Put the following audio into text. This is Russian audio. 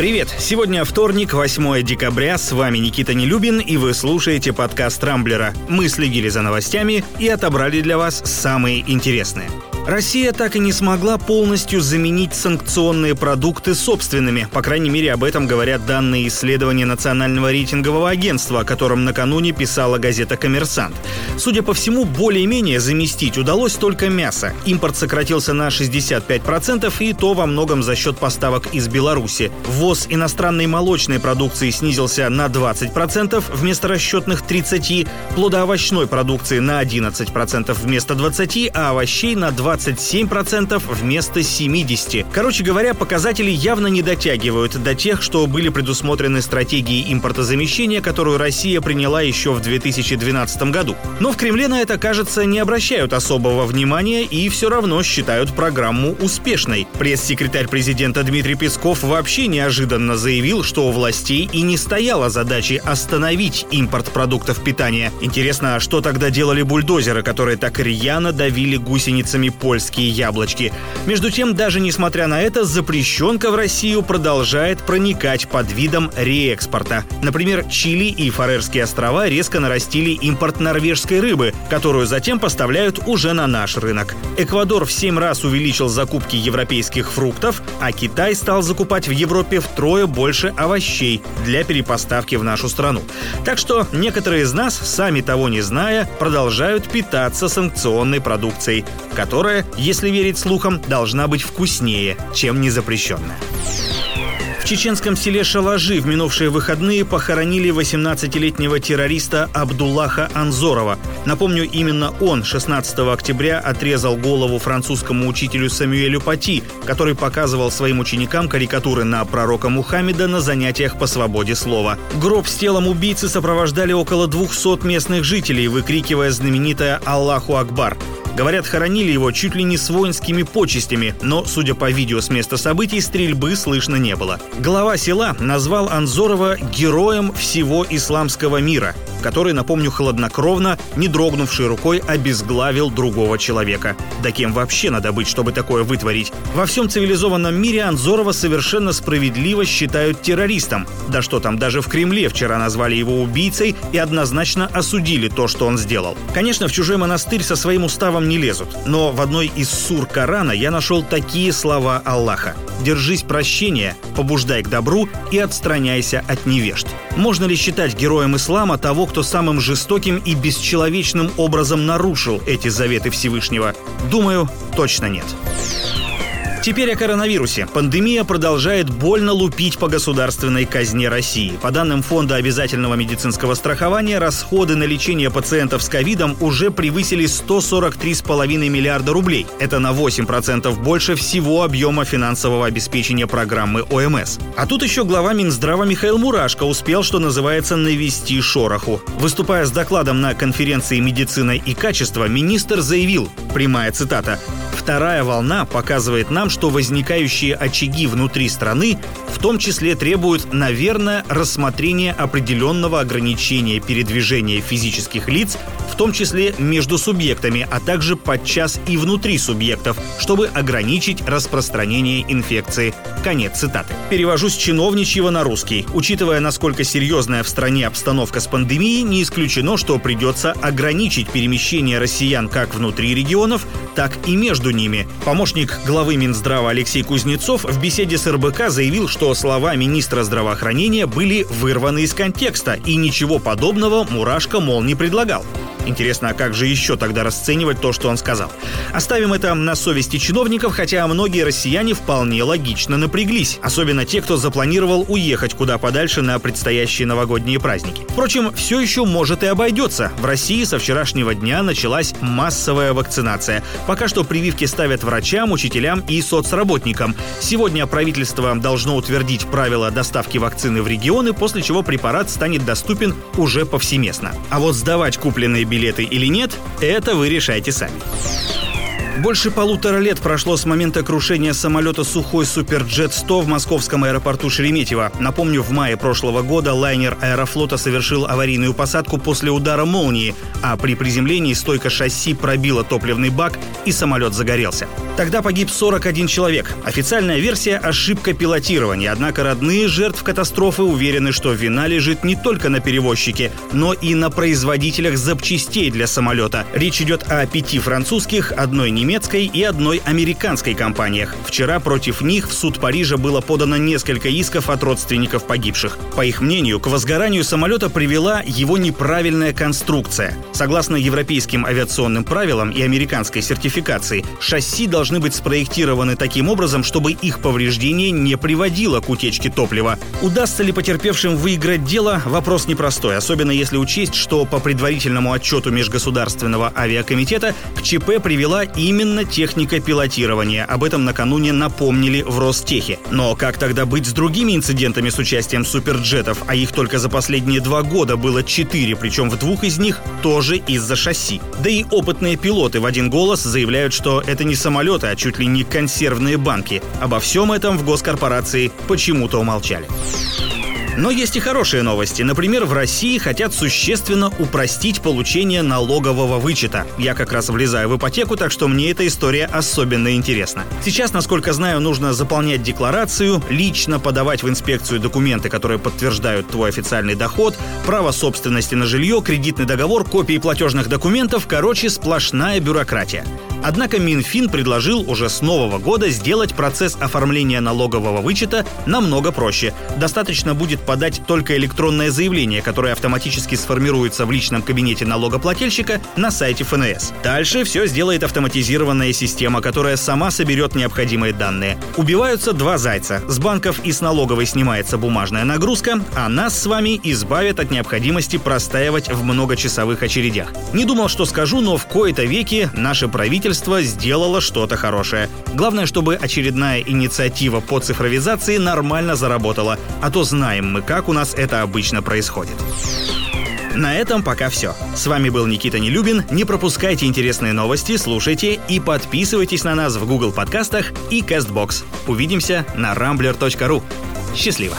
Привет! Сегодня вторник, 8 декабря. С вами Никита Нелюбин, и вы слушаете подкаст Рамблера. Мы следили за новостями и отобрали для вас самые интересные. Россия так и не смогла полностью заменить санкционные продукты собственными. По крайней мере, об этом говорят данные исследования Национального рейтингового агентства, о котором накануне писала газета «Коммерсант». Судя по всему, более-менее заместить удалось только мясо. Импорт сократился на 65%, и то во многом за счет поставок из Беларуси. Ввоз иностранной молочной продукции снизился на 20% вместо расчетных 30%, плодоовощной продукции на 11% вместо 20%, а овощей на 20 27% вместо 70%. Короче говоря, показатели явно не дотягивают до тех, что были предусмотрены стратегией импортозамещения, которую Россия приняла еще в 2012 году. Но в Кремле на это, кажется, не обращают особого внимания и все равно считают программу успешной. Пресс-секретарь президента Дмитрий Песков вообще неожиданно заявил, что у властей и не стояла задачи остановить импорт продуктов питания. Интересно, а что тогда делали бульдозеры, которые так рьяно давили гусеницами польские яблочки. Между тем, даже несмотря на это, запрещенка в Россию продолжает проникать под видом реэкспорта. Например, Чили и Фарерские острова резко нарастили импорт норвежской рыбы, которую затем поставляют уже на наш рынок. Эквадор в 7 раз увеличил закупки европейских фруктов, а Китай стал закупать в Европе втрое больше овощей для перепоставки в нашу страну. Так что некоторые из нас, сами того не зная, продолжают питаться санкционной продукцией, которая которая, если верить слухам, должна быть вкуснее, чем незапрещенная. В чеченском селе Шалажи в минувшие выходные похоронили 18-летнего террориста Абдуллаха Анзорова. Напомню, именно он 16 октября отрезал голову французскому учителю Самюэлю Пати, который показывал своим ученикам карикатуры на пророка Мухаммеда на занятиях по свободе слова. Гроб с телом убийцы сопровождали около 200 местных жителей, выкрикивая знаменитое «Аллаху Акбар». Говорят, хоронили его чуть ли не с воинскими почестями, но, судя по видео с места событий, стрельбы слышно не было. Глава села назвал Анзорова героем всего исламского мира который, напомню, хладнокровно, не дрогнувшей рукой, обезглавил другого человека. Да кем вообще надо быть, чтобы такое вытворить? Во всем цивилизованном мире Анзорова совершенно справедливо считают террористом. Да что там, даже в Кремле вчера назвали его убийцей и однозначно осудили то, что он сделал. Конечно, в чужой монастырь со своим уставом не лезут, но в одной из сур Корана я нашел такие слова Аллаха. «Держись прощения, побуждай к добру и отстраняйся от невежд». Можно ли считать героем ислама того, кто самым жестоким и бесчеловечным образом нарушил эти заветы Всевышнего? Думаю, точно нет. Теперь о коронавирусе. Пандемия продолжает больно лупить по государственной казне России. По данным Фонда обязательного медицинского страхования, расходы на лечение пациентов с ковидом уже превысили 143,5 миллиарда рублей. Это на 8% больше всего объема финансового обеспечения программы ОМС. А тут еще глава Минздрава Михаил Мурашко успел, что называется, навести шороху. Выступая с докладом на конференции «Медицина и качество», министр заявил, прямая цитата, Вторая волна показывает нам, что возникающие очаги внутри страны в том числе требуют, наверное, рассмотрения определенного ограничения передвижения физических лиц, в том числе между субъектами, а также подчас и внутри субъектов, чтобы ограничить распространение инфекции. Конец цитаты. Перевожу с чиновничьего на русский. Учитывая, насколько серьезная в стране обстановка с пандемией, не исключено, что придется ограничить перемещение россиян как внутри регионов, так и между ними. Помощник главы Минздрава Алексей Кузнецов в беседе с РБК заявил, что слова министра здравоохранения были вырваны из контекста, и ничего подобного Мурашко, мол, не предлагал. Интересно, а как же еще тогда расценивать то, что он сказал? Оставим это на совести чиновников, хотя многие россияне вполне логично напряглись. Особенно те, кто запланировал уехать куда подальше на предстоящие новогодние праздники. Впрочем, все еще может и обойдется. В России со вчерашнего дня началась массовая вакцинация. Пока что прививки ставят врачам, учителям и соцработникам. Сегодня правительство должно утвердить правила доставки вакцины в регионы, после чего препарат станет доступен уже повсеместно. А вот сдавать купленные билеты или нет, это вы решайте сами. Больше полутора лет прошло с момента крушения самолета «Сухой Суперджет-100» в московском аэропорту Шереметьево. Напомню, в мае прошлого года лайнер аэрофлота совершил аварийную посадку после удара молнии, а при приземлении стойка шасси пробила топливный бак и самолет загорелся. Тогда погиб 41 человек. Официальная версия – ошибка пилотирования, однако родные жертв катастрофы уверены, что вина лежит не только на перевозчике, но и на производителях запчастей для самолета. Речь идет о пяти французских, одной немецкой и одной американской компаниях. Вчера против них в суд Парижа было подано несколько исков от родственников погибших. По их мнению, к возгоранию самолета привела его неправильная конструкция. Согласно европейским авиационным правилам и американской сертификации, шасси должны быть спроектированы таким образом, чтобы их повреждение не приводило к утечке топлива. Удастся ли потерпевшим выиграть дело – вопрос непростой, особенно если учесть, что по предварительному отчету Межгосударственного авиакомитета к ЧП привела именно именно техника пилотирования. Об этом накануне напомнили в Ростехе. Но как тогда быть с другими инцидентами с участием суперджетов, а их только за последние два года было четыре, причем в двух из них тоже из-за шасси. Да и опытные пилоты в один голос заявляют, что это не самолеты, а чуть ли не консервные банки. Обо всем этом в госкорпорации почему-то умолчали. Но есть и хорошие новости. Например, в России хотят существенно упростить получение налогового вычета. Я как раз влезаю в ипотеку, так что мне эта история особенно интересна. Сейчас, насколько знаю, нужно заполнять декларацию, лично подавать в инспекцию документы, которые подтверждают твой официальный доход, право собственности на жилье, кредитный договор, копии платежных документов, короче, сплошная бюрократия. Однако Минфин предложил уже с нового года сделать процесс оформления налогового вычета намного проще. Достаточно будет подать только электронное заявление, которое автоматически сформируется в личном кабинете налогоплательщика на сайте ФНС. Дальше все сделает автоматизированная система, которая сама соберет необходимые данные. Убиваются два зайца. С банков и с налоговой снимается бумажная нагрузка, а нас с вами избавят от необходимости простаивать в многочасовых очередях. Не думал, что скажу, но в кои-то веки наше правительство правительство сделало что-то хорошее. Главное, чтобы очередная инициатива по цифровизации нормально заработала, а то знаем мы, как у нас это обычно происходит. На этом пока все. С вами был Никита Нелюбин. Не пропускайте интересные новости, слушайте и подписывайтесь на нас в Google подкастах и CastBox. Увидимся на rambler.ru. Счастливо!